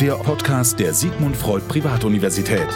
der Podcast der Sigmund Freud Privatuniversität.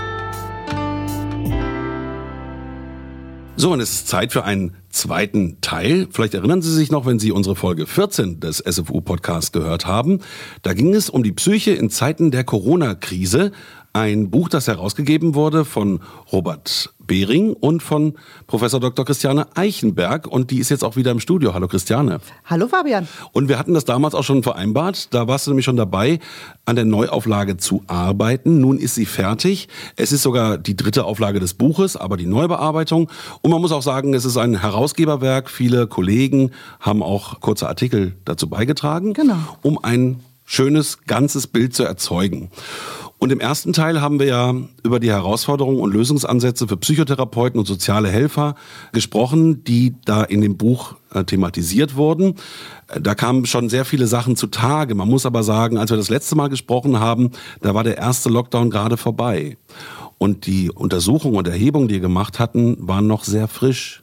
So, und es ist Zeit für einen zweiten Teil. Vielleicht erinnern Sie sich noch, wenn Sie unsere Folge 14 des SFU-Podcasts gehört haben. Da ging es um die Psyche in Zeiten der Corona-Krise. Ein Buch, das herausgegeben wurde von Robert Behring und von Professor Dr. Christiane Eichenberg. Und die ist jetzt auch wieder im Studio. Hallo Christiane. Hallo Fabian. Und wir hatten das damals auch schon vereinbart. Da warst du nämlich schon dabei, an der Neuauflage zu arbeiten. Nun ist sie fertig. Es ist sogar die dritte Auflage des Buches, aber die Neubearbeitung. Und man muss auch sagen, es ist ein Herausgeberwerk. Viele Kollegen haben auch kurze Artikel dazu beigetragen, genau. um ein schönes, ganzes Bild zu erzeugen. Und im ersten Teil haben wir ja über die Herausforderungen und Lösungsansätze für Psychotherapeuten und soziale Helfer gesprochen, die da in dem Buch äh, thematisiert wurden. Äh, da kamen schon sehr viele Sachen zutage. Man muss aber sagen, als wir das letzte Mal gesprochen haben, da war der erste Lockdown gerade vorbei. Und die Untersuchungen und Erhebungen, die wir gemacht hatten, waren noch sehr frisch.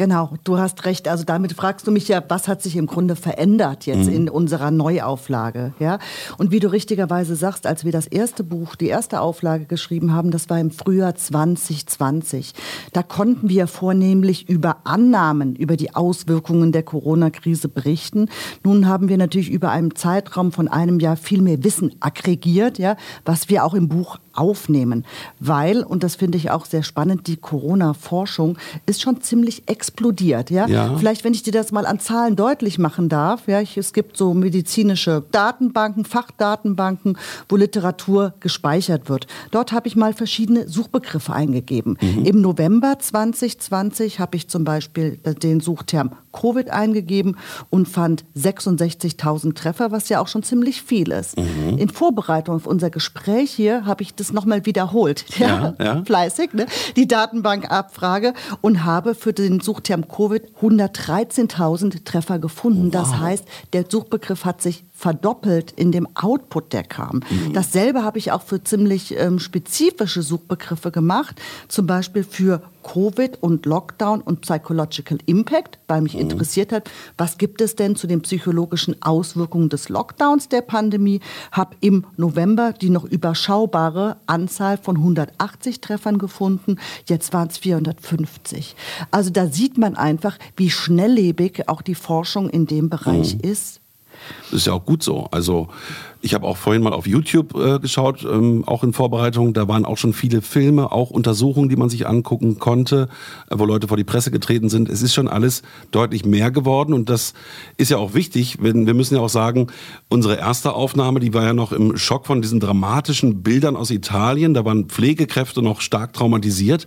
Genau, du hast recht. Also damit fragst du mich ja, was hat sich im Grunde verändert jetzt mhm. in unserer Neuauflage, ja? Und wie du richtigerweise sagst, als wir das erste Buch, die erste Auflage geschrieben haben, das war im Frühjahr 2020. Da konnten wir vornehmlich über Annahmen über die Auswirkungen der Corona-Krise berichten. Nun haben wir natürlich über einen Zeitraum von einem Jahr viel mehr Wissen aggregiert, ja, was wir auch im Buch aufnehmen, weil und das finde ich auch sehr spannend, die Corona-Forschung ist schon ziemlich explodiert. Ja? ja? Vielleicht, wenn ich dir das mal an Zahlen deutlich machen darf. Ja? Ich, es gibt so medizinische Datenbanken, Fachdatenbanken, wo Literatur gespeichert wird. Dort habe ich mal verschiedene Suchbegriffe eingegeben. Mhm. Im November 2020 habe ich zum Beispiel den Suchterm Covid eingegeben und fand 66.000 Treffer, was ja auch schon ziemlich viel ist. Mhm. In Vorbereitung auf unser Gespräch hier habe ich das nochmal wiederholt. Ja, ja, ja. Fleißig, ne? die Datenbankabfrage und habe für den Suchterm Covid 113.000 Treffer gefunden. Wow. Das heißt, der Suchbegriff hat sich verdoppelt in dem Output, der kam. Mhm. Dasselbe habe ich auch für ziemlich ähm, spezifische Suchbegriffe gemacht, zum Beispiel für Covid und Lockdown und Psychological Impact, weil mich mhm. interessiert hat, was gibt es denn zu den psychologischen Auswirkungen des Lockdowns der Pandemie, habe im November die noch überschaubare Anzahl von 180 Treffern gefunden, jetzt waren es 450. Also da sieht man einfach, wie schnelllebig auch die Forschung in dem Bereich mhm. ist. Das ist ja auch gut so. Also ich habe auch vorhin mal auf YouTube äh, geschaut, ähm, auch in Vorbereitung. Da waren auch schon viele Filme, auch Untersuchungen, die man sich angucken konnte, äh, wo Leute vor die Presse getreten sind. Es ist schon alles deutlich mehr geworden und das ist ja auch wichtig. Wenn, wir müssen ja auch sagen, unsere erste Aufnahme, die war ja noch im Schock von diesen dramatischen Bildern aus Italien. Da waren Pflegekräfte noch stark traumatisiert.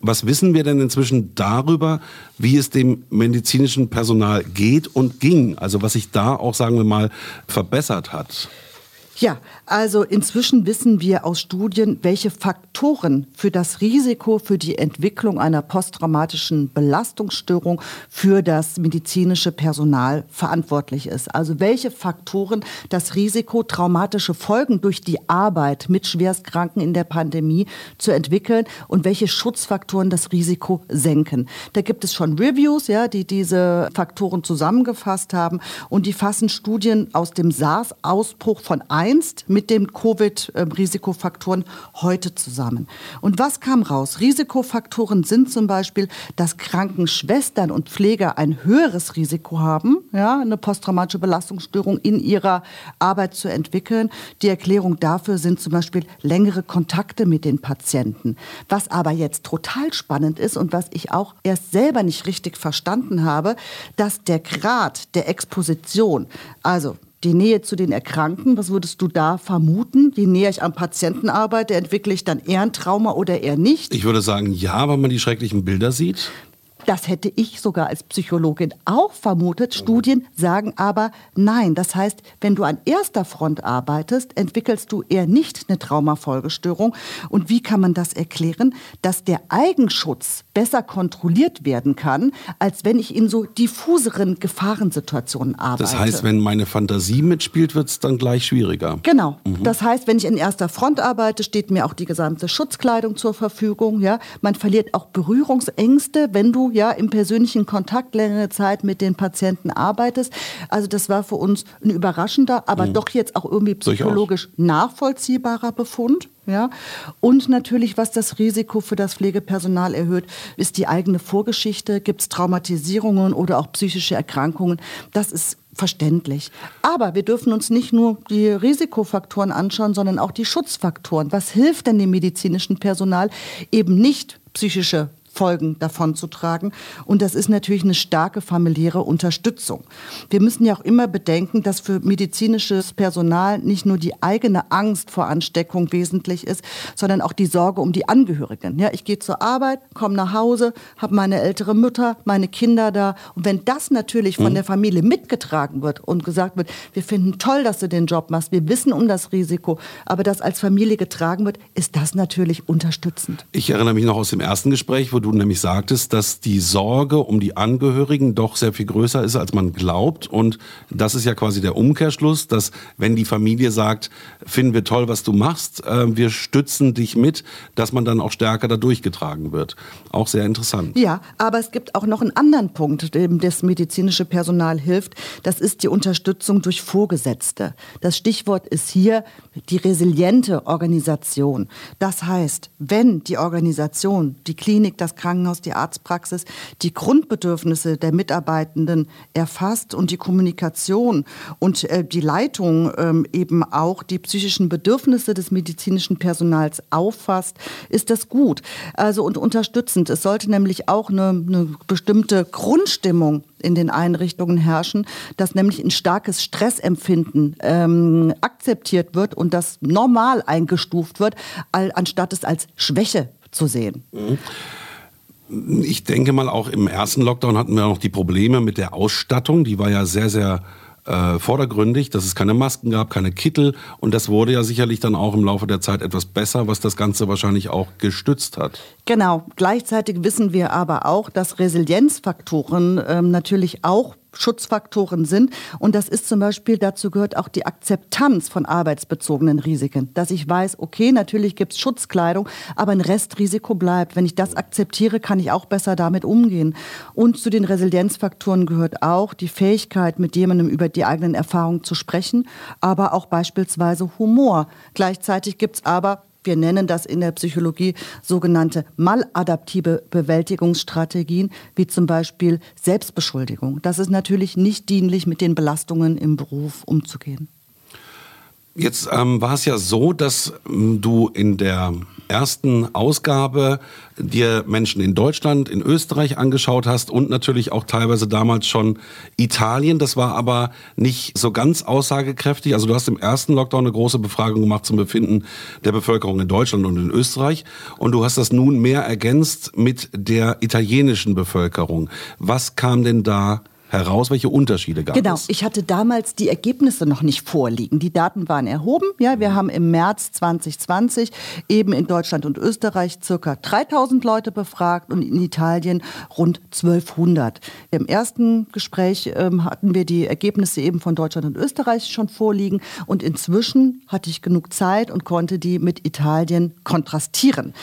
Was wissen wir denn inzwischen darüber, wie es dem medizinischen Personal geht und ging? Also was sich da auch, sagen wir mal, verbessert hat. Ja, also inzwischen wissen wir aus Studien, welche Faktoren für das Risiko für die Entwicklung einer posttraumatischen Belastungsstörung für das medizinische Personal verantwortlich ist. Also welche Faktoren das Risiko, traumatische Folgen durch die Arbeit mit Schwerstkranken in der Pandemie zu entwickeln und welche Schutzfaktoren das Risiko senken. Da gibt es schon Reviews, ja, die diese Faktoren zusammengefasst haben und die fassen Studien aus dem SARS-Ausbruch von einst mit den Covid-Risikofaktoren heute zusammen. Und was kam raus? Risikofaktoren sind zum Beispiel, dass Krankenschwestern und Pfleger ein höheres Risiko haben, ja, eine posttraumatische Belastungsstörung in ihrer Arbeit zu entwickeln. Die Erklärung dafür sind zum Beispiel längere Kontakte mit den Patienten. Was aber jetzt total spannend ist und was ich auch erst selber nicht richtig verstanden habe, dass der Grad der Exposition, also die Nähe zu den Erkrankten, was würdest du da vermuten? Je näher ich am Patienten arbeite, entwickle ich dann eher ein Trauma oder eher nicht? Ich würde sagen, ja, wenn man die schrecklichen Bilder sieht. Das hätte ich sogar als Psychologin auch vermutet. Studien sagen aber nein. Das heißt, wenn du an erster Front arbeitest, entwickelst du eher nicht eine Traumafolgestörung. Und wie kann man das erklären? Dass der Eigenschutz besser kontrolliert werden kann, als wenn ich in so diffuseren Gefahrensituationen arbeite. Das heißt, wenn meine Fantasie mitspielt, wird es dann gleich schwieriger. Genau. Mhm. Das heißt, wenn ich in erster Front arbeite, steht mir auch die gesamte Schutzkleidung zur Verfügung. Ja? Man verliert auch Berührungsängste, wenn du ja im persönlichen Kontakt längere Zeit mit den Patienten arbeitest. Also das war für uns ein überraschender, aber mhm. doch jetzt auch irgendwie psychologisch nachvollziehbarer Befund. Ja? Und natürlich, was das Risiko für das Pflegepersonal erhöht, ist die eigene Vorgeschichte. Gibt es Traumatisierungen oder auch psychische Erkrankungen? Das ist verständlich. Aber wir dürfen uns nicht nur die Risikofaktoren anschauen, sondern auch die Schutzfaktoren. Was hilft denn dem medizinischen Personal eben nicht psychische Folgen davon zu tragen. Und das ist natürlich eine starke familiäre Unterstützung. Wir müssen ja auch immer bedenken, dass für medizinisches Personal nicht nur die eigene Angst vor Ansteckung wesentlich ist, sondern auch die Sorge um die Angehörigen. Ja, ich gehe zur Arbeit, komme nach Hause, habe meine ältere Mutter, meine Kinder da. Und wenn das natürlich von mhm. der Familie mitgetragen wird und gesagt wird, wir finden toll, dass du den Job machst, wir wissen um das Risiko, aber das als Familie getragen wird, ist das natürlich unterstützend. Ich erinnere mich noch aus dem ersten Gespräch, wo du nämlich sagtest, dass die Sorge um die Angehörigen doch sehr viel größer ist, als man glaubt. Und das ist ja quasi der Umkehrschluss, dass wenn die Familie sagt, finden wir toll, was du machst, äh, wir stützen dich mit, dass man dann auch stärker da durchgetragen wird. Auch sehr interessant. Ja, aber es gibt auch noch einen anderen Punkt, dem das medizinische Personal hilft. Das ist die Unterstützung durch Vorgesetzte. Das Stichwort ist hier die resiliente Organisation. Das heißt, wenn die Organisation, die Klinik, das Krankenhaus, die Arztpraxis die Grundbedürfnisse der Mitarbeitenden erfasst und die Kommunikation und äh, die Leitung ähm, eben auch die psychischen Bedürfnisse des medizinischen Personals auffasst, ist das gut. Also und unterstützend. Es sollte nämlich auch eine, eine bestimmte Grundstimmung in den Einrichtungen herrschen, dass nämlich ein starkes Stressempfinden ähm, akzeptiert wird und das normal eingestuft wird, anstatt es als Schwäche zu sehen. Mhm. Ich denke mal, auch im ersten Lockdown hatten wir noch die Probleme mit der Ausstattung. Die war ja sehr, sehr äh, vordergründig, dass es keine Masken gab, keine Kittel. Und das wurde ja sicherlich dann auch im Laufe der Zeit etwas besser, was das Ganze wahrscheinlich auch gestützt hat. Genau. Gleichzeitig wissen wir aber auch, dass Resilienzfaktoren ähm, natürlich auch Schutzfaktoren sind. Und das ist zum Beispiel, dazu gehört auch die Akzeptanz von arbeitsbezogenen Risiken. Dass ich weiß, okay, natürlich gibt es Schutzkleidung, aber ein Restrisiko bleibt. Wenn ich das akzeptiere, kann ich auch besser damit umgehen. Und zu den Resilienzfaktoren gehört auch die Fähigkeit, mit jemandem über die eigenen Erfahrungen zu sprechen, aber auch beispielsweise Humor. Gleichzeitig gibt es aber wir nennen das in der Psychologie sogenannte maladaptive Bewältigungsstrategien, wie zum Beispiel Selbstbeschuldigung. Das ist natürlich nicht dienlich, mit den Belastungen im Beruf umzugehen. Jetzt ähm, war es ja so, dass ähm, du in der ersten Ausgabe dir Menschen in Deutschland, in Österreich angeschaut hast und natürlich auch teilweise damals schon Italien. Das war aber nicht so ganz aussagekräftig. Also du hast im ersten Lockdown eine große Befragung gemacht zum Befinden der Bevölkerung in Deutschland und in Österreich. Und du hast das nun mehr ergänzt mit der italienischen Bevölkerung. Was kam denn da heraus? Welche Unterschiede gab genau. es? Genau, ich hatte damals die Ergebnisse noch nicht vorliegen. Die Daten waren erhoben. Ja, wir haben im März 2020 eben in Deutschland und Österreich circa 3000 Leute befragt und in Italien rund 1200. Im ersten Gespräch ähm, hatten wir die Ergebnisse eben von Deutschland und Österreich schon vorliegen und inzwischen hatte ich genug Zeit und konnte die mit Italien kontrastieren.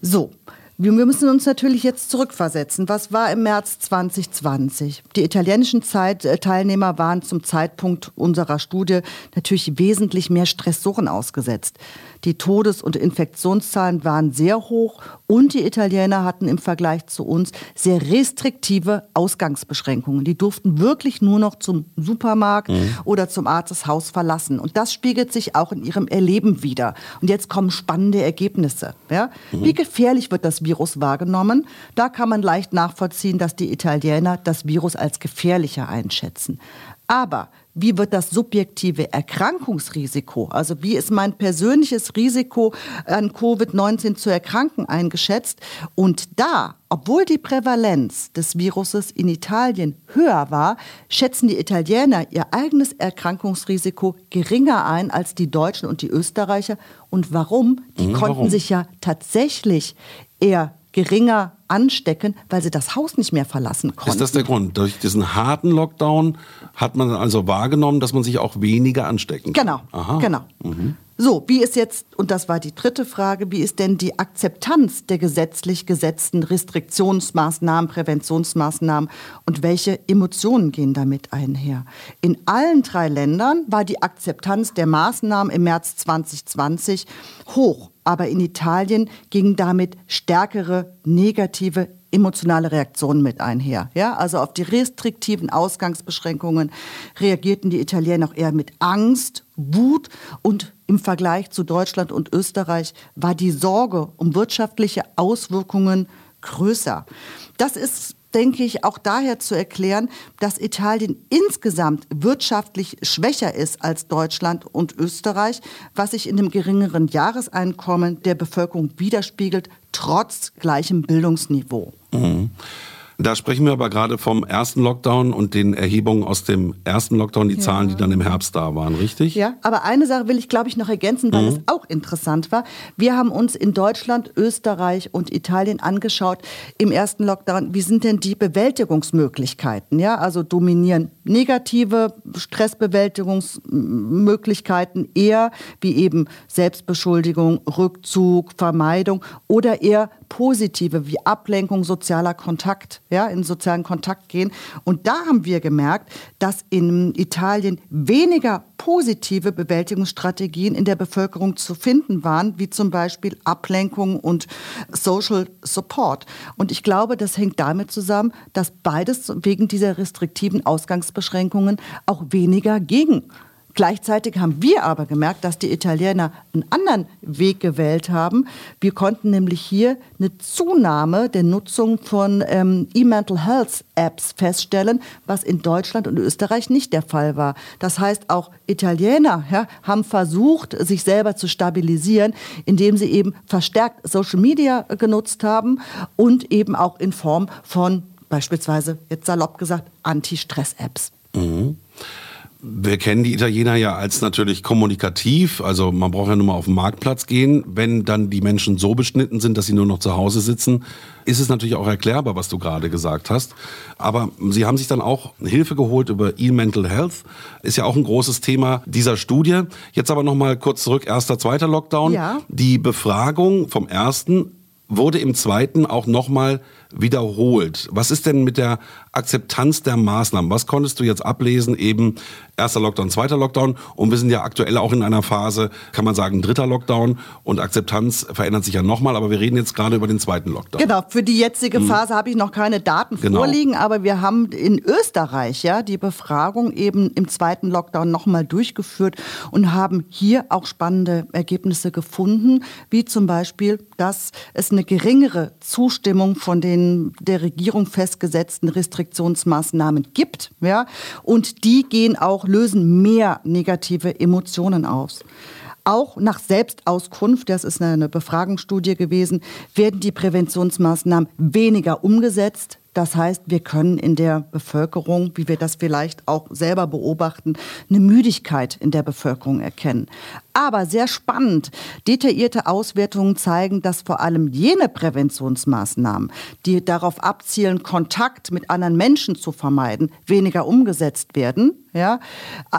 So, wir müssen uns natürlich jetzt zurückversetzen. Was war im März 2020? Die italienischen äh, Teilnehmer waren zum Zeitpunkt unserer Studie natürlich wesentlich mehr Stressoren ausgesetzt. Die Todes- und Infektionszahlen waren sehr hoch und die Italiener hatten im Vergleich zu uns sehr restriktive Ausgangsbeschränkungen. Die durften wirklich nur noch zum Supermarkt mhm. oder zum Arzteshaus verlassen. Und das spiegelt sich auch in ihrem Erleben wieder. Und jetzt kommen spannende Ergebnisse. Ja? Mhm. Wie gefährlich wird das Virus wahrgenommen? Da kann man leicht nachvollziehen, dass die Italiener das Virus als gefährlicher einschätzen. Aber wie wird das subjektive Erkrankungsrisiko, also wie ist mein persönliches Risiko an Covid-19 zu erkranken eingeschätzt? Und da, obwohl die Prävalenz des Viruses in Italien höher war, schätzen die Italiener ihr eigenes Erkrankungsrisiko geringer ein als die Deutschen und die Österreicher. Und warum? Die mhm, konnten warum? sich ja tatsächlich eher geringer anstecken, weil sie das Haus nicht mehr verlassen konnten. Ist das der Grund? Durch diesen harten Lockdown hat man also wahrgenommen, dass man sich auch weniger anstecken kann? Genau, Aha. genau. Mhm. So, wie ist jetzt, und das war die dritte Frage, wie ist denn die Akzeptanz der gesetzlich gesetzten Restriktionsmaßnahmen, Präventionsmaßnahmen und welche Emotionen gehen damit einher? In allen drei Ländern war die Akzeptanz der Maßnahmen im März 2020 hoch, aber in Italien gingen damit stärkere negative emotionale Reaktionen mit einher. Ja, also auf die restriktiven Ausgangsbeschränkungen reagierten die Italiener auch eher mit Angst, Wut und im Vergleich zu Deutschland und Österreich war die Sorge um wirtschaftliche Auswirkungen größer. Das ist denke ich, auch daher zu erklären, dass Italien insgesamt wirtschaftlich schwächer ist als Deutschland und Österreich, was sich in dem geringeren Jahreseinkommen der Bevölkerung widerspiegelt, trotz gleichem Bildungsniveau. Mhm. Da sprechen wir aber gerade vom ersten Lockdown und den Erhebungen aus dem ersten Lockdown, die ja. Zahlen, die dann im Herbst da waren, richtig? Ja, aber eine Sache will ich, glaube ich, noch ergänzen, weil mhm. es auch interessant war. Wir haben uns in Deutschland, Österreich und Italien angeschaut im ersten Lockdown, wie sind denn die Bewältigungsmöglichkeiten? Ja, also dominieren negative Stressbewältigungsmöglichkeiten eher wie eben Selbstbeschuldigung, Rückzug, Vermeidung oder eher positive wie Ablenkung, sozialer Kontakt, ja, in sozialen Kontakt gehen. Und da haben wir gemerkt, dass in Italien weniger positive Bewältigungsstrategien in der Bevölkerung zu finden waren, wie zum Beispiel Ablenkung und Social Support. Und ich glaube, das hängt damit zusammen, dass beides wegen dieser restriktiven Ausgangsbeschränkungen auch weniger ging. Gleichzeitig haben wir aber gemerkt, dass die Italiener einen anderen Weg gewählt haben. Wir konnten nämlich hier eine Zunahme der Nutzung von ähm, E-Mental Health Apps feststellen, was in Deutschland und Österreich nicht der Fall war. Das heißt, auch Italiener ja, haben versucht, sich selber zu stabilisieren, indem sie eben verstärkt Social Media genutzt haben und eben auch in Form von beispielsweise, jetzt salopp gesagt, Anti-Stress-Apps. Mhm wir kennen die Italiener ja als natürlich kommunikativ. Also man braucht ja nur mal auf den Marktplatz gehen. Wenn dann die Menschen so beschnitten sind, dass sie nur noch zu Hause sitzen, ist es natürlich auch erklärbar, was du gerade gesagt hast. Aber sie haben sich dann auch Hilfe geholt über E-Mental Health. Ist ja auch ein großes Thema dieser Studie. Jetzt aber noch mal kurz zurück. Erster, zweiter Lockdown. Ja. Die Befragung vom ersten wurde im zweiten auch noch mal wiederholt. Was ist denn mit der Akzeptanz der Maßnahmen? Was konntest du jetzt ablesen? Eben erster Lockdown, zweiter Lockdown. Und wir sind ja aktuell auch in einer Phase, kann man sagen, dritter Lockdown. Und Akzeptanz verändert sich ja nochmal. Aber wir reden jetzt gerade über den zweiten Lockdown. Genau, für die jetzige hm. Phase hm. habe ich noch keine Daten genau. vorliegen. Aber wir haben in Österreich ja die Befragung eben im zweiten Lockdown nochmal durchgeführt und haben hier auch spannende Ergebnisse gefunden. Wie zum Beispiel, dass es eine geringere Zustimmung von den den der Regierung festgesetzten Restriktionsmaßnahmen gibt. Ja? Und die gehen auch, lösen mehr negative Emotionen aus. Auch nach Selbstauskunft, das ist eine Befragungsstudie gewesen, werden die Präventionsmaßnahmen weniger umgesetzt. Das heißt, wir können in der Bevölkerung, wie wir das vielleicht auch selber beobachten, eine Müdigkeit in der Bevölkerung erkennen. Aber sehr spannend, detaillierte Auswertungen zeigen, dass vor allem jene Präventionsmaßnahmen, die darauf abzielen, Kontakt mit anderen Menschen zu vermeiden, weniger umgesetzt werden. Ja?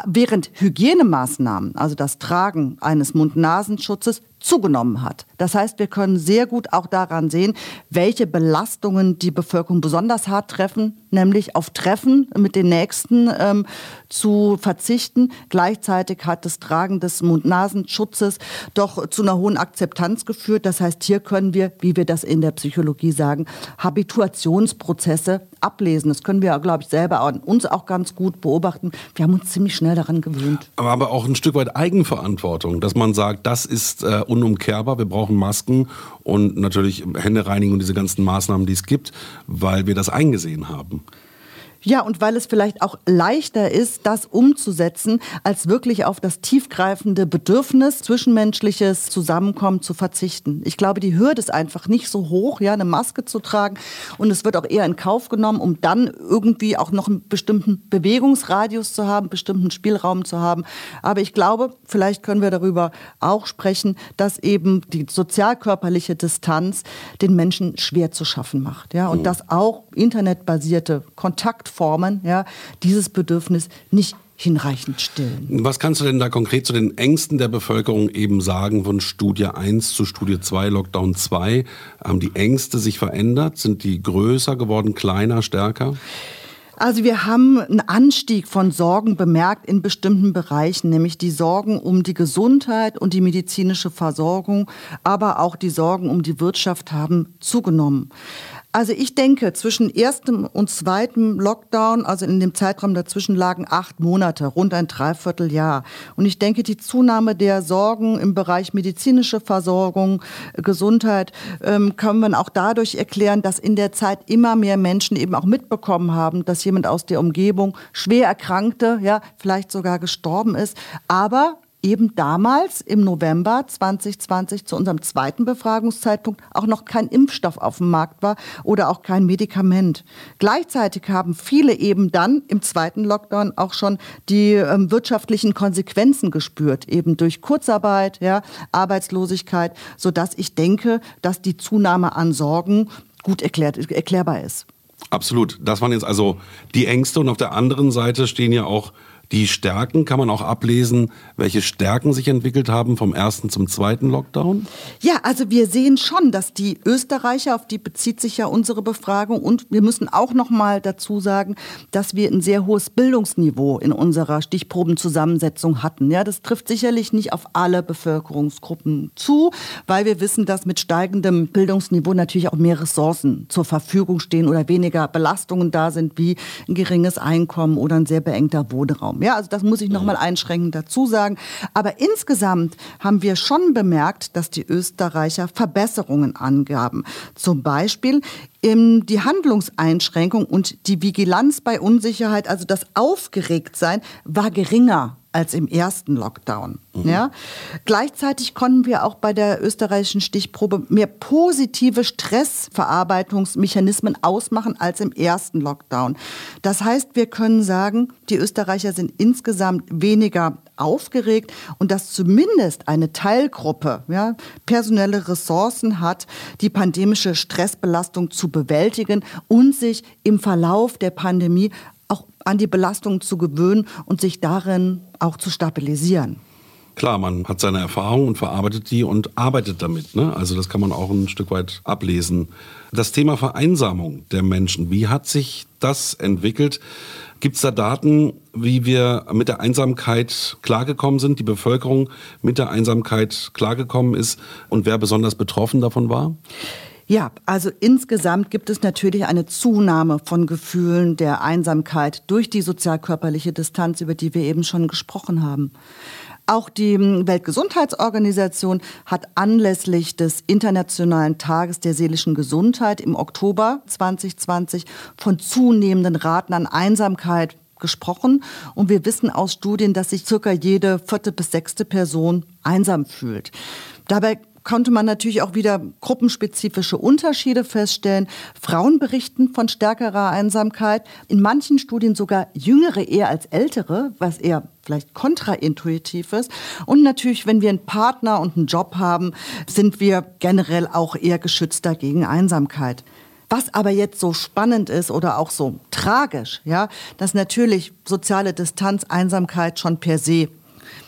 Während Hygienemaßnahmen, also das Tragen eines Mund-Nasenschutzes, zugenommen hat. Das heißt, wir können sehr gut auch daran sehen, welche Belastungen die Bevölkerung besonders hart treffen, nämlich auf Treffen mit den Nächsten ähm, zu verzichten. Gleichzeitig hat das Tragen des Mund-Nasenschutzes doch zu einer hohen Akzeptanz geführt. Das heißt, hier können wir, wie wir das in der Psychologie sagen, Habituationsprozesse ablesen. Das können wir, glaube ich, selber an uns auch ganz gut beobachten. Wir haben uns ziemlich schnell daran gewöhnt. Aber, auch ein Stück weit Eigenverantwortung, dass man sagt, das ist äh, unumkehrbar. Wir brauchen Masken und natürlich Hände reinigen und diese ganzen Maßnahmen, die es gibt, weil wir das eingesehen haben. Ja, und weil es vielleicht auch leichter ist, das umzusetzen, als wirklich auf das tiefgreifende Bedürfnis, zwischenmenschliches Zusammenkommen zu verzichten. Ich glaube, die Hürde ist einfach nicht so hoch, ja, eine Maske zu tragen. Und es wird auch eher in Kauf genommen, um dann irgendwie auch noch einen bestimmten Bewegungsradius zu haben, bestimmten Spielraum zu haben. Aber ich glaube, vielleicht können wir darüber auch sprechen, dass eben die sozialkörperliche Distanz den Menschen schwer zu schaffen macht. Ja, und mhm. dass auch internetbasierte Kontakt Formen, ja, dieses Bedürfnis nicht hinreichend stillen. Was kannst du denn da konkret zu den Ängsten der Bevölkerung eben sagen von Studie 1 zu Studie 2, Lockdown 2? Haben die Ängste sich verändert? Sind die größer geworden, kleiner, stärker? Also wir haben einen Anstieg von Sorgen bemerkt in bestimmten Bereichen, nämlich die Sorgen um die Gesundheit und die medizinische Versorgung, aber auch die Sorgen um die Wirtschaft haben zugenommen. Also ich denke, zwischen erstem und zweitem Lockdown, also in dem Zeitraum dazwischen lagen acht Monate, rund ein Dreivierteljahr. Und ich denke, die Zunahme der Sorgen im Bereich medizinische Versorgung, Gesundheit, ähm, können wir auch dadurch erklären, dass in der Zeit immer mehr Menschen eben auch mitbekommen haben, dass jemand aus der Umgebung schwer erkrankte, ja, vielleicht sogar gestorben ist. Aber eben damals im November 2020 zu unserem zweiten Befragungszeitpunkt auch noch kein Impfstoff auf dem Markt war oder auch kein Medikament. Gleichzeitig haben viele eben dann im zweiten Lockdown auch schon die ähm, wirtschaftlichen Konsequenzen gespürt, eben durch Kurzarbeit, ja, Arbeitslosigkeit, sodass ich denke, dass die Zunahme an Sorgen gut erklärt, erklärbar ist. Absolut. Das waren jetzt also die Ängste und auf der anderen Seite stehen ja auch die Stärken, kann man auch ablesen, welche Stärken sich entwickelt haben vom ersten zum zweiten Lockdown? Ja, also wir sehen schon, dass die Österreicher, auf die bezieht sich ja unsere Befragung, und wir müssen auch noch mal dazu sagen, dass wir ein sehr hohes Bildungsniveau in unserer Stichprobenzusammensetzung hatten. Ja, das trifft sicherlich nicht auf alle Bevölkerungsgruppen zu, weil wir wissen, dass mit steigendem Bildungsniveau natürlich auch mehr Ressourcen zur Verfügung stehen oder weniger Belastungen da sind, wie ein geringes Einkommen oder ein sehr beengter Wohnraum haben. Ja, also das muss ich noch mal einschränkend dazu sagen. Aber insgesamt haben wir schon bemerkt, dass die Österreicher Verbesserungen angaben. Zum Beispiel die Handlungseinschränkung und die Vigilanz bei Unsicherheit, also das Aufgeregtsein, war geringer als im ersten Lockdown. Mhm. Ja? Gleichzeitig konnten wir auch bei der österreichischen Stichprobe mehr positive Stressverarbeitungsmechanismen ausmachen als im ersten Lockdown. Das heißt, wir können sagen, die Österreicher sind insgesamt weniger aufgeregt und dass zumindest eine Teilgruppe ja, personelle Ressourcen hat, die pandemische Stressbelastung zu bewältigen und sich im Verlauf der Pandemie auch an die Belastung zu gewöhnen und sich darin auch zu stabilisieren. Klar, man hat seine Erfahrungen und verarbeitet die und arbeitet damit. Ne? Also das kann man auch ein Stück weit ablesen. Das Thema Vereinsamung der Menschen, wie hat sich das entwickelt? Gibt es da Daten, wie wir mit der Einsamkeit klargekommen sind, die Bevölkerung mit der Einsamkeit klargekommen ist und wer besonders betroffen davon war? Ja, also insgesamt gibt es natürlich eine Zunahme von Gefühlen der Einsamkeit durch die sozialkörperliche Distanz, über die wir eben schon gesprochen haben. Auch die Weltgesundheitsorganisation hat anlässlich des Internationalen Tages der seelischen Gesundheit im Oktober 2020 von zunehmenden Raten an Einsamkeit gesprochen. Und wir wissen aus Studien, dass sich circa jede vierte bis sechste Person einsam fühlt. Dabei konnte man natürlich auch wieder gruppenspezifische Unterschiede feststellen. Frauen berichten von stärkerer Einsamkeit, in manchen Studien sogar jüngere eher als ältere, was eher vielleicht kontraintuitiv ist. Und natürlich, wenn wir einen Partner und einen Job haben, sind wir generell auch eher geschützter gegen Einsamkeit. Was aber jetzt so spannend ist oder auch so tragisch, ja, dass natürlich soziale Distanz, Einsamkeit schon per se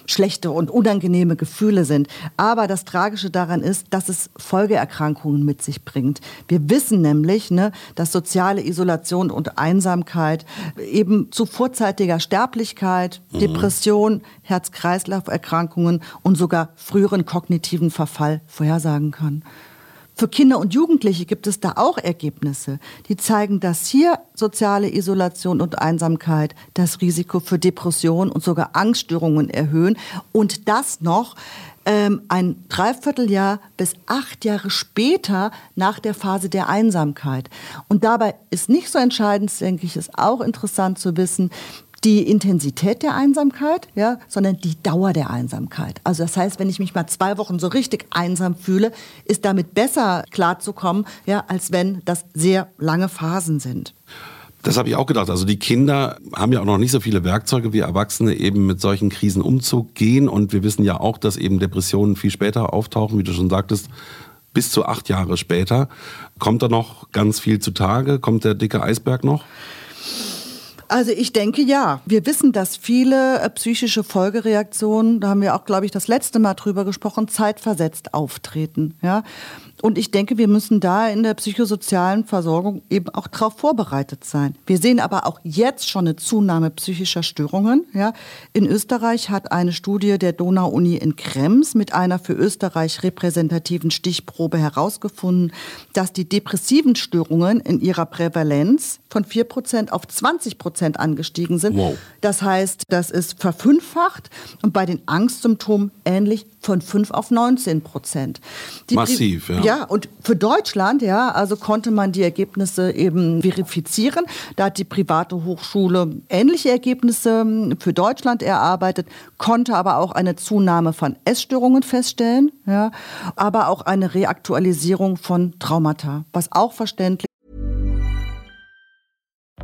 schlechte und unangenehme Gefühle sind. Aber das Tragische daran ist, dass es Folgeerkrankungen mit sich bringt. Wir wissen nämlich, ne, dass soziale Isolation und Einsamkeit eben zu vorzeitiger Sterblichkeit, mhm. Depression, Herz-Kreislauf-Erkrankungen und sogar früheren kognitiven Verfall vorhersagen kann. Für Kinder und Jugendliche gibt es da auch Ergebnisse, die zeigen, dass hier soziale Isolation und Einsamkeit das Risiko für Depression und sogar Angststörungen erhöhen und das noch ähm, ein Dreivierteljahr bis acht Jahre später nach der Phase der Einsamkeit. Und dabei ist nicht so entscheidend, denke ich, ist auch interessant zu wissen, die Intensität der Einsamkeit, ja, sondern die Dauer der Einsamkeit. Also das heißt, wenn ich mich mal zwei Wochen so richtig einsam fühle, ist damit besser klarzukommen, ja, als wenn das sehr lange Phasen sind. Das habe ich auch gedacht. Also die Kinder haben ja auch noch nicht so viele Werkzeuge wie Erwachsene, eben mit solchen Krisen umzugehen. Und wir wissen ja auch, dass eben Depressionen viel später auftauchen, wie du schon sagtest, bis zu acht Jahre später. Kommt da noch ganz viel zutage? Kommt der dicke Eisberg noch? Also ich denke ja. Wir wissen, dass viele äh, psychische Folgereaktionen, da haben wir auch, glaube ich, das letzte Mal drüber gesprochen, zeitversetzt auftreten. Ja? Und ich denke, wir müssen da in der psychosozialen Versorgung eben auch darauf vorbereitet sein. Wir sehen aber auch jetzt schon eine Zunahme psychischer Störungen. Ja. In Österreich hat eine Studie der Donau-Uni in Krems mit einer für Österreich repräsentativen Stichprobe herausgefunden, dass die depressiven Störungen in ihrer Prävalenz von 4% auf 20% angestiegen sind. Wow. Das heißt, das ist verfünffacht und bei den Angstsymptomen ähnlich von 5 auf 19 Prozent. Massiv, ja. Ja, und für Deutschland, ja, also konnte man die Ergebnisse eben verifizieren. Da hat die private Hochschule ähnliche Ergebnisse hm, für Deutschland erarbeitet, konnte aber auch eine Zunahme von Essstörungen feststellen, ja, aber auch eine Reaktualisierung von Traumata, was auch verständlich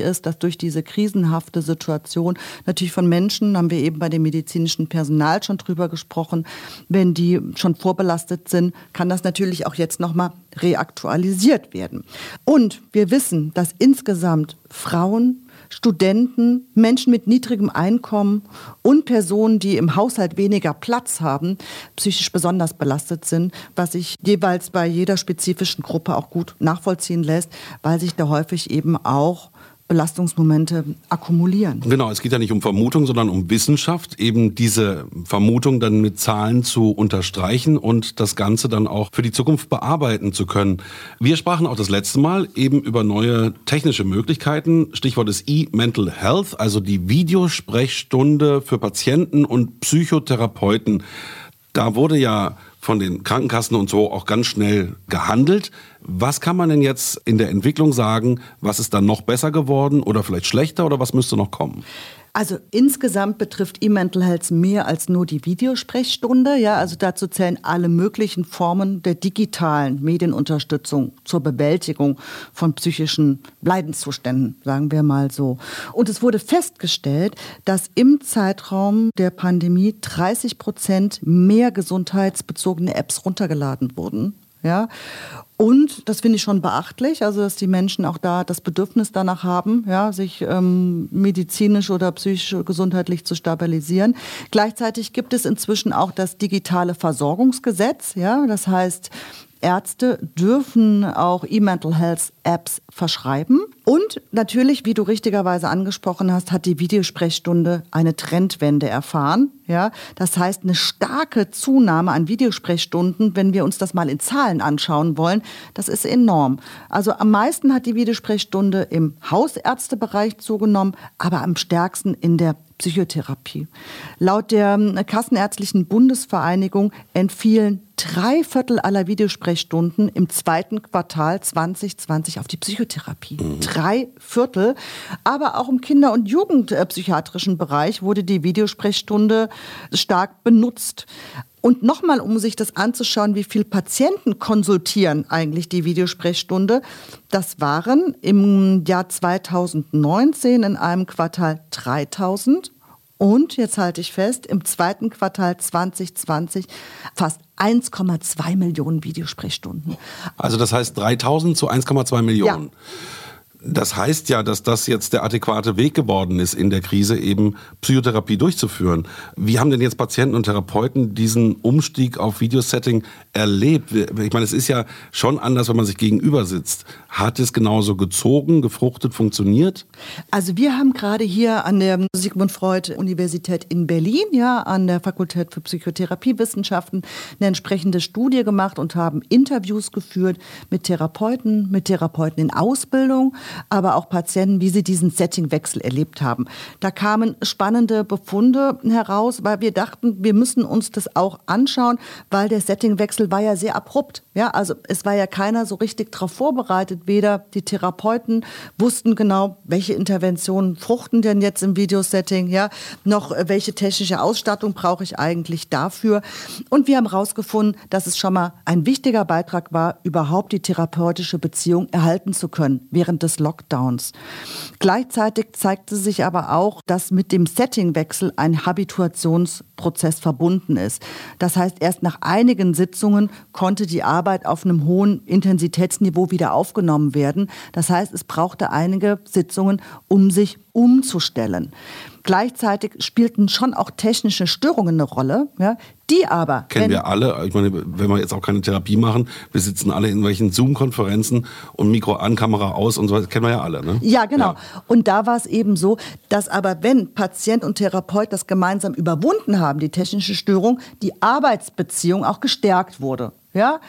ist, dass durch diese krisenhafte Situation natürlich von Menschen, haben wir eben bei dem medizinischen Personal schon drüber gesprochen, wenn die schon vorbelastet sind, kann das natürlich auch jetzt nochmal reaktualisiert werden. Und wir wissen, dass insgesamt Frauen, Studenten, Menschen mit niedrigem Einkommen und Personen, die im Haushalt weniger Platz haben, psychisch besonders belastet sind, was sich jeweils bei jeder spezifischen Gruppe auch gut nachvollziehen lässt, weil sich da häufig eben auch Belastungsmomente akkumulieren. Genau, es geht ja nicht um Vermutung, sondern um Wissenschaft, eben diese Vermutung dann mit Zahlen zu unterstreichen und das Ganze dann auch für die Zukunft bearbeiten zu können. Wir sprachen auch das letzte Mal eben über neue technische Möglichkeiten. Stichwort ist E-Mental Health, also die Videosprechstunde für Patienten und Psychotherapeuten. Da wurde ja von den Krankenkassen und so auch ganz schnell gehandelt. Was kann man denn jetzt in der Entwicklung sagen? Was ist dann noch besser geworden oder vielleicht schlechter oder was müsste noch kommen? Also insgesamt betrifft E-Mental Health mehr als nur die Videosprechstunde. Ja, also dazu zählen alle möglichen Formen der digitalen Medienunterstützung zur Bewältigung von psychischen Leidenszuständen, sagen wir mal so. Und es wurde festgestellt, dass im Zeitraum der Pandemie 30 Prozent mehr gesundheitsbezogene Apps runtergeladen wurden. Ja, und das finde ich schon beachtlich, also dass die Menschen auch da das Bedürfnis danach haben, ja, sich ähm, medizinisch oder psychisch gesundheitlich zu stabilisieren. Gleichzeitig gibt es inzwischen auch das digitale Versorgungsgesetz, ja, das heißt, Ärzte dürfen auch E-Mental Health Apps verschreiben. Und natürlich, wie du richtigerweise angesprochen hast, hat die Videosprechstunde eine Trendwende erfahren. Ja, das heißt, eine starke Zunahme an Videosprechstunden, wenn wir uns das mal in Zahlen anschauen wollen, das ist enorm. Also am meisten hat die Videosprechstunde im Hausärztebereich zugenommen, aber am stärksten in der Psychotherapie. Laut der ähm, Kassenärztlichen Bundesvereinigung entfielen drei Viertel aller Videosprechstunden im zweiten Quartal 2020 auf die Psychotherapie. Mhm. Drei Viertel. Aber auch im Kinder- und Jugendpsychiatrischen Bereich wurde die Videosprechstunde stark benutzt. Und nochmal, um sich das anzuschauen, wie viele Patienten konsultieren eigentlich die Videosprechstunde. Das waren im Jahr 2019 in einem Quartal 3000 und, jetzt halte ich fest, im zweiten Quartal 2020 fast 1,2 Millionen Videosprechstunden. Also das heißt 3000 zu 1,2 Millionen. Ja. Das heißt ja, dass das jetzt der adäquate Weg geworden ist, in der Krise eben Psychotherapie durchzuführen. Wie haben denn jetzt Patienten und Therapeuten diesen Umstieg auf Videosetting erlebt? Ich meine, es ist ja schon anders, wenn man sich gegenüber sitzt. Hat es genauso gezogen, gefruchtet, funktioniert? Also wir haben gerade hier an der Sigmund Freud Universität in Berlin, ja, an der Fakultät für Psychotherapiewissenschaften eine entsprechende Studie gemacht und haben Interviews geführt mit Therapeuten, mit Therapeuten in Ausbildung aber auch Patienten, wie sie diesen Settingwechsel erlebt haben. Da kamen spannende Befunde heraus, weil wir dachten, wir müssen uns das auch anschauen, weil der Settingwechsel war ja sehr abrupt. Ja, also es war ja keiner so richtig darauf vorbereitet. Weder die Therapeuten wussten genau, welche Interventionen fruchten denn jetzt im Videosetting, ja, noch welche technische Ausstattung brauche ich eigentlich dafür. Und wir haben herausgefunden, dass es schon mal ein wichtiger Beitrag war, überhaupt die therapeutische Beziehung erhalten zu können während des Lockdowns. Gleichzeitig zeigte sich aber auch, dass mit dem Settingwechsel ein Habituationsprozess verbunden ist. Das heißt, erst nach einigen Sitzungen konnte die Arbeit auf einem hohen Intensitätsniveau wieder aufgenommen werden. Das heißt, es brauchte einige Sitzungen, um sich umzustellen. Gleichzeitig spielten schon auch technische Störungen eine Rolle, ja, die aber. Kennen wir alle. Ich meine, wenn wir jetzt auch keine Therapie machen, wir sitzen alle in welchen Zoom-Konferenzen und Mikro an, Kamera aus und so weiter. Kennen wir ja alle, ne? Ja, genau. Ja. Und da war es eben so, dass aber wenn Patient und Therapeut das gemeinsam überwunden haben, die technische Störung, die Arbeitsbeziehung auch gestärkt wurde. Ja?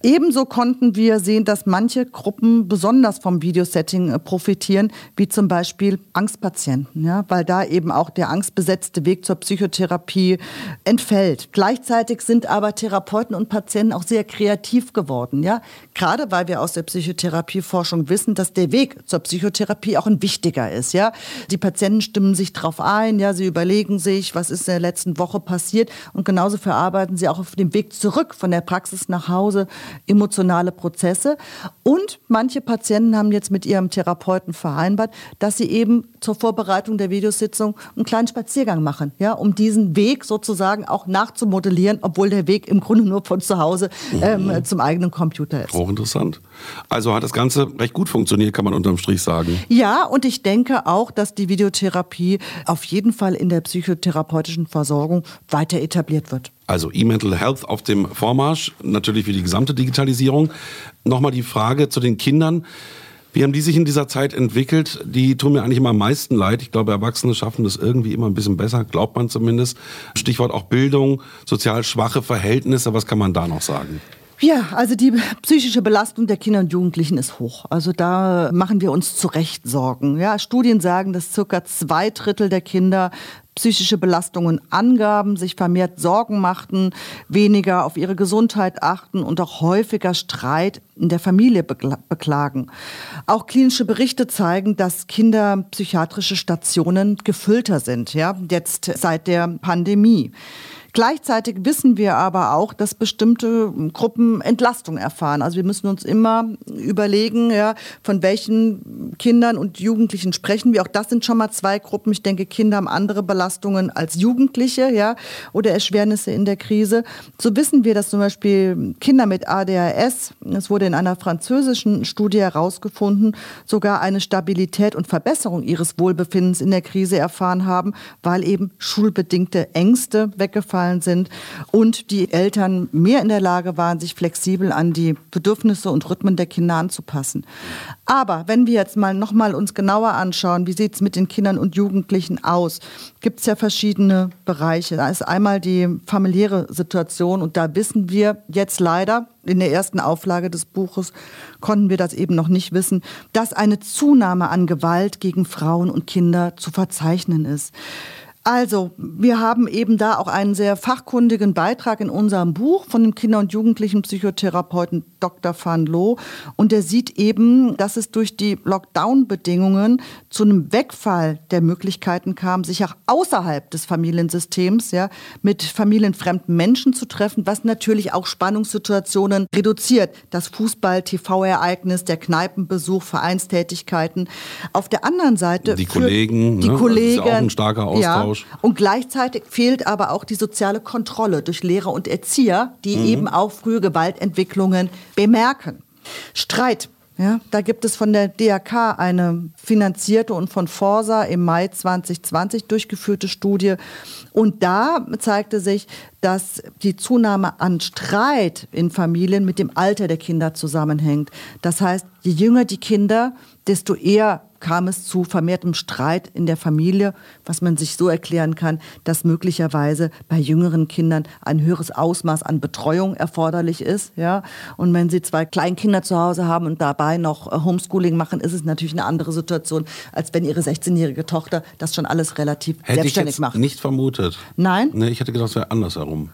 Ebenso konnten wir sehen, dass manche Gruppen besonders vom Videosetting äh, profitieren, wie zum Beispiel Angstpatienten, ja? weil da eben auch der angstbesetzte Weg zur Psychotherapie entfällt. Gleichzeitig sind aber Therapeuten und Patienten auch sehr kreativ geworden. Ja? Gerade weil wir aus der Psychotherapieforschung wissen, dass der Weg zur Psychotherapie auch ein wichtiger ist. Ja? Die Patienten stimmen sich darauf ein, ja? sie überlegen sich, was ist in der letzten Woche passiert und genauso verarbeiten sie auch auf dem Weg zurück von der Praxis nach Hause emotionale Prozesse. Und manche Patienten haben jetzt mit ihrem Therapeuten vereinbart, dass sie eben zur Vorbereitung der Videositzung einen kleinen Spaziergang machen, ja, um diesen Weg sozusagen auch nachzumodellieren, obwohl der Weg im Grunde nur von zu Hause ähm, mhm. zum eigenen Computer ist. Hochinteressant. Also hat das Ganze recht gut funktioniert, kann man unterm Strich sagen. Ja, und ich denke auch, dass die Videotherapie auf jeden Fall in der psychotherapeutischen Versorgung weiter etabliert wird. Also E-Mental Health auf dem Vormarsch, natürlich für die gesamte Digitalisierung. Nochmal die Frage zu den Kindern. Wie haben die sich in dieser Zeit entwickelt? Die tun mir eigentlich immer am meisten leid. Ich glaube, Erwachsene schaffen das irgendwie immer ein bisschen besser, glaubt man zumindest. Stichwort auch Bildung, sozial schwache Verhältnisse. Was kann man da noch sagen? Ja, also die psychische Belastung der Kinder und Jugendlichen ist hoch. Also da machen wir uns zu Recht Sorgen. Ja, Studien sagen, dass circa zwei Drittel der Kinder psychische Belastungen angaben, sich vermehrt Sorgen machten, weniger auf ihre Gesundheit achten und auch häufiger Streit in der Familie beklagen. Auch klinische Berichte zeigen, dass Kinder psychiatrische Stationen gefüllter sind, ja, jetzt seit der Pandemie. Gleichzeitig wissen wir aber auch, dass bestimmte Gruppen Entlastung erfahren. Also wir müssen uns immer überlegen, ja, von welchen Kindern und Jugendlichen sprechen wir. Auch das sind schon mal zwei Gruppen. Ich denke, Kinder haben andere Belastungen als Jugendliche, ja, oder Erschwernisse in der Krise. So wissen wir, dass zum Beispiel Kinder mit ADHS, es wurde in einer französischen Studie herausgefunden, sogar eine Stabilität und Verbesserung ihres Wohlbefindens in der Krise erfahren haben, weil eben schulbedingte Ängste weggefallen gefallen sind und die Eltern mehr in der Lage waren, sich flexibel an die Bedürfnisse und Rhythmen der Kinder anzupassen. Aber wenn wir jetzt mal nochmal uns genauer anschauen, wie sieht es mit den Kindern und Jugendlichen aus, gibt es ja verschiedene Bereiche. Da ist einmal die familiäre Situation und da wissen wir jetzt leider, in der ersten Auflage des Buches konnten wir das eben noch nicht wissen, dass eine Zunahme an Gewalt gegen Frauen und Kinder zu verzeichnen ist. Also, wir haben eben da auch einen sehr fachkundigen Beitrag in unserem Buch von dem Kinder- und Jugendlichen Psychotherapeuten Dr. Van Loo. Und der sieht eben, dass es durch die Lockdown-Bedingungen zu einem Wegfall der Möglichkeiten kam, sich auch außerhalb des Familiensystems ja, mit familienfremden Menschen zu treffen, was natürlich auch Spannungssituationen reduziert. Das Fußball-TV-Ereignis, der Kneipenbesuch, Vereinstätigkeiten. Auf der anderen Seite. Die Kollegen, die ne? Kollegen. Das ist auch ein starker Austausch. Ja, und gleichzeitig fehlt aber auch die soziale Kontrolle durch Lehrer und Erzieher, die mhm. eben auch frühe Gewaltentwicklungen bemerken. Streit. Ja, da gibt es von der DRK eine finanzierte und von Forsa im Mai 2020 durchgeführte Studie. Und da zeigte sich, dass die Zunahme an Streit in Familien mit dem Alter der Kinder zusammenhängt. Das heißt, je jünger die Kinder, desto eher kam es zu vermehrtem Streit in der Familie, was man sich so erklären kann, dass möglicherweise bei jüngeren Kindern ein höheres Ausmaß an Betreuung erforderlich ist. Ja? Und wenn sie zwei Kleinkinder zu Hause haben und dabei noch äh, Homeschooling machen, ist es natürlich eine andere Situation, als wenn ihre 16-jährige Tochter das schon alles relativ Hätte selbstständig ich jetzt macht. Nicht vermutet. Nein? Nee, ich hätte gedacht, es wäre andersherum.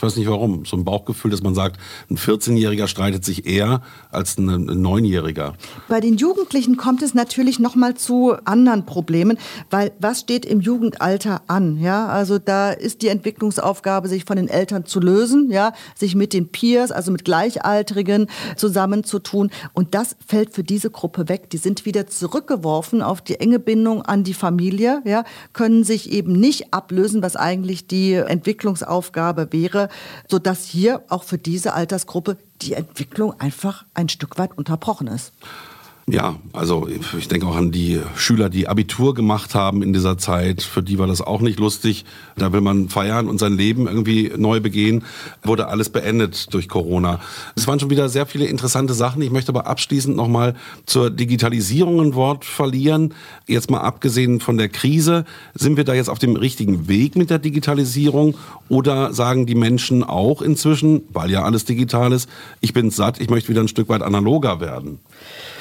Ich weiß nicht warum. So ein Bauchgefühl, dass man sagt, ein 14-Jähriger streitet sich eher als ein, ein 9-Jähriger. Bei den Jugendlichen kommt es natürlich noch mal zu anderen Problemen, weil was steht im Jugendalter an? Ja, also da ist die Entwicklungsaufgabe, sich von den Eltern zu lösen, ja, sich mit den Peers, also mit Gleichaltrigen zusammenzutun. Und das fällt für diese Gruppe weg. Die sind wieder zurückgeworfen auf die enge Bindung an die Familie, ja, können sich eben nicht ablösen, was eigentlich die Entwicklungsaufgabe wäre, sodass hier auch für diese Altersgruppe die Entwicklung einfach ein Stück weit unterbrochen ist. Ja, also ich denke auch an die Schüler, die Abitur gemacht haben in dieser Zeit. Für die war das auch nicht lustig. Da will man feiern und sein Leben irgendwie neu begehen. Wurde alles beendet durch Corona. Es waren schon wieder sehr viele interessante Sachen. Ich möchte aber abschließend nochmal zur Digitalisierung ein Wort verlieren. Jetzt mal abgesehen von der Krise, sind wir da jetzt auf dem richtigen Weg mit der Digitalisierung oder sagen die Menschen auch inzwischen, weil ja alles digital ist, ich bin satt, ich möchte wieder ein Stück weit analoger werden?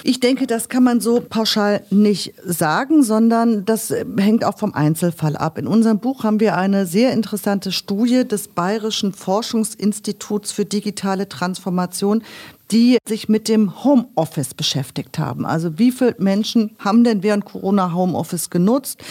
Ich denke, das kann man so pauschal nicht sagen, sondern das hängt auch vom Einzelfall ab. In unserem Buch haben wir eine sehr interessante Studie des Bayerischen Forschungsinstituts für digitale Transformation die sich mit dem Homeoffice beschäftigt haben. Also wie viele Menschen haben denn während Corona Homeoffice genutzt?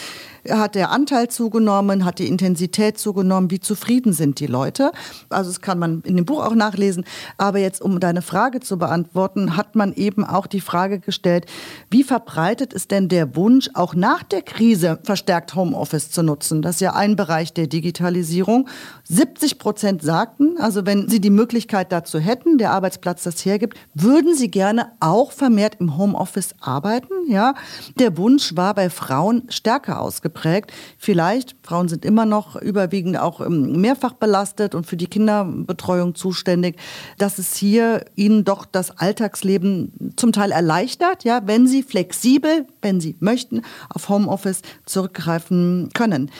hat der Anteil zugenommen, hat die Intensität zugenommen, wie zufrieden sind die Leute. Also das kann man in dem Buch auch nachlesen. Aber jetzt, um deine Frage zu beantworten, hat man eben auch die Frage gestellt, wie verbreitet ist denn der Wunsch, auch nach der Krise verstärkt Homeoffice zu nutzen? Das ist ja ein Bereich der Digitalisierung. 70 Prozent sagten, also wenn sie die Möglichkeit dazu hätten, der Arbeitsplatz das hergibt, würden sie gerne auch vermehrt im Homeoffice arbeiten. Ja, der Wunsch war bei Frauen stärker ausgeprägt geprägt. Vielleicht, Frauen sind immer noch überwiegend auch ähm, mehrfach belastet und für die Kinderbetreuung zuständig, dass es hier ihnen doch das Alltagsleben zum Teil erleichtert, ja, wenn sie flexibel, wenn sie möchten, auf Homeoffice zurückgreifen können.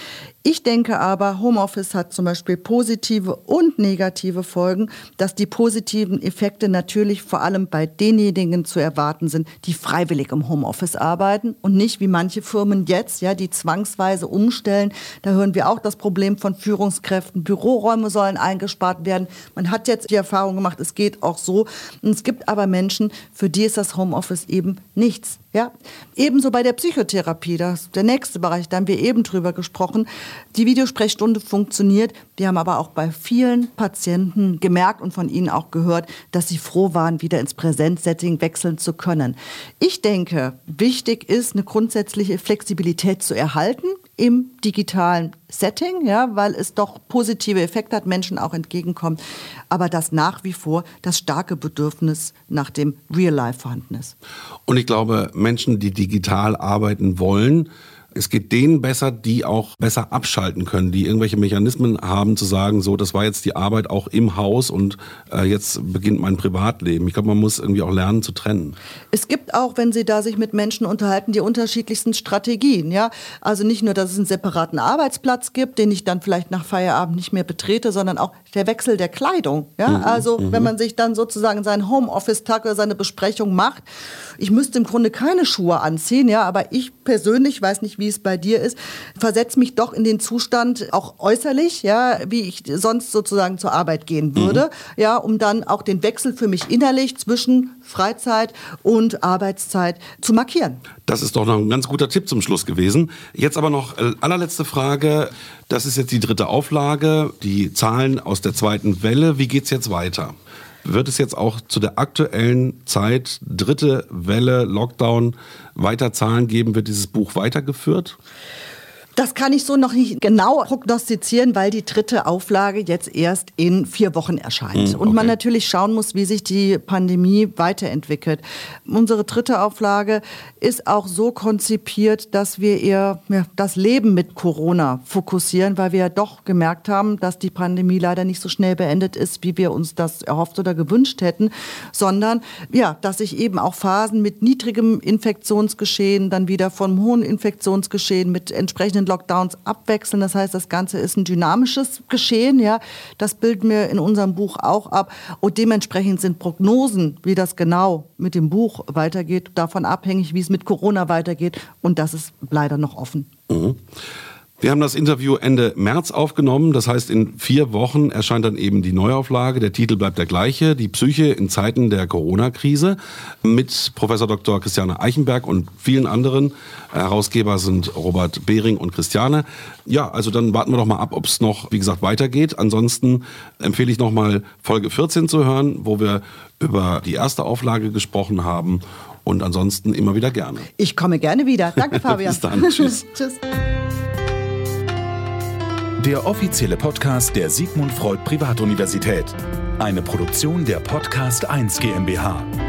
Ich denke aber, Homeoffice hat zum Beispiel positive und negative Folgen, dass die positiven Effekte natürlich vor allem bei denjenigen zu erwarten sind, die freiwillig im Homeoffice arbeiten und nicht wie manche Firmen jetzt, ja, die zwangsweise umstellen. Da hören wir auch das Problem von Führungskräften. Büroräume sollen eingespart werden. Man hat jetzt die Erfahrung gemacht, es geht auch so. Und es gibt aber Menschen, für die ist das Homeoffice eben nichts. Ja, ebenso bei der Psychotherapie, das ist der nächste Bereich, da haben wir eben drüber gesprochen. Die Videosprechstunde funktioniert. Wir haben aber auch bei vielen Patienten gemerkt und von ihnen auch gehört, dass sie froh waren, wieder ins Präsenzsetting wechseln zu können. Ich denke, wichtig ist, eine grundsätzliche Flexibilität zu erhalten im digitalen Setting, ja, weil es doch positive Effekte hat, Menschen auch entgegenkommt, aber dass nach wie vor das starke Bedürfnis nach dem Real Life vorhanden ist. Und ich glaube, Menschen, die digital arbeiten wollen, es geht denen besser, die auch besser abschalten können, die irgendwelche Mechanismen haben, zu sagen, so, das war jetzt die Arbeit auch im Haus und äh, jetzt beginnt mein Privatleben. Ich glaube, man muss irgendwie auch lernen zu trennen. Es gibt auch, wenn Sie da sich mit Menschen unterhalten, die unterschiedlichsten Strategien. Ja? Also nicht nur, dass es einen separaten Arbeitsplatz gibt, den ich dann vielleicht nach Feierabend nicht mehr betrete, sondern auch der Wechsel der Kleidung. Ja? Mhm. Also mhm. wenn man sich dann sozusagen seinen Homeoffice-Tag oder seine Besprechung macht, ich müsste im Grunde keine Schuhe anziehen, ja, aber ich persönlich weiß nicht, wie es bei dir ist, versetze mich doch in den Zustand, auch äußerlich, ja, wie ich sonst sozusagen zur Arbeit gehen würde, mhm. ja, um dann auch den Wechsel für mich innerlich zwischen Freizeit und Arbeitszeit zu markieren. Das ist doch noch ein ganz guter Tipp zum Schluss gewesen. Jetzt aber noch äh, allerletzte Frage. Das ist jetzt die dritte Auflage, die Zahlen aus der zweiten Welle. Wie geht es jetzt weiter? Wird es jetzt auch zu der aktuellen Zeit, dritte Welle, Lockdown, weiter Zahlen geben? Wird dieses Buch weitergeführt? Das kann ich so noch nicht genau prognostizieren, weil die dritte Auflage jetzt erst in vier Wochen erscheint. Hm, Und man natürlich schauen muss, wie sich die Pandemie weiterentwickelt. Unsere dritte Auflage ist auch so konzipiert, dass wir eher ja, das Leben mit Corona fokussieren, weil wir ja doch gemerkt haben, dass die Pandemie leider nicht so schnell beendet ist, wie wir uns das erhofft oder gewünscht hätten, sondern ja, dass sich eben auch Phasen mit niedrigem Infektionsgeschehen, dann wieder von hohen Infektionsgeschehen mit entsprechenden Lockdowns abwechseln. Das heißt, das Ganze ist ein dynamisches Geschehen. Ja, das bilden wir in unserem Buch auch ab. Und dementsprechend sind Prognosen, wie das genau mit dem Buch weitergeht, davon abhängig, wie es mit Corona weitergeht. Und das ist leider noch offen. Mhm. Wir haben das Interview Ende März aufgenommen. Das heißt, in vier Wochen erscheint dann eben die Neuauflage. Der Titel bleibt der gleiche. Die Psyche in Zeiten der Corona-Krise. Mit Professor Dr. Christiane Eichenberg und vielen anderen. Herausgeber sind Robert Behring und Christiane. Ja, also dann warten wir doch mal ab, ob es noch, wie gesagt, weitergeht. Ansonsten empfehle ich noch mal Folge 14 zu hören, wo wir über die erste Auflage gesprochen haben. Und ansonsten immer wieder gerne. Ich komme gerne wieder. Danke, Fabian. Bis dann. Tschüss. Tschüss. Der offizielle Podcast der Sigmund Freud Privatuniversität. Eine Produktion der Podcast 1 GmbH.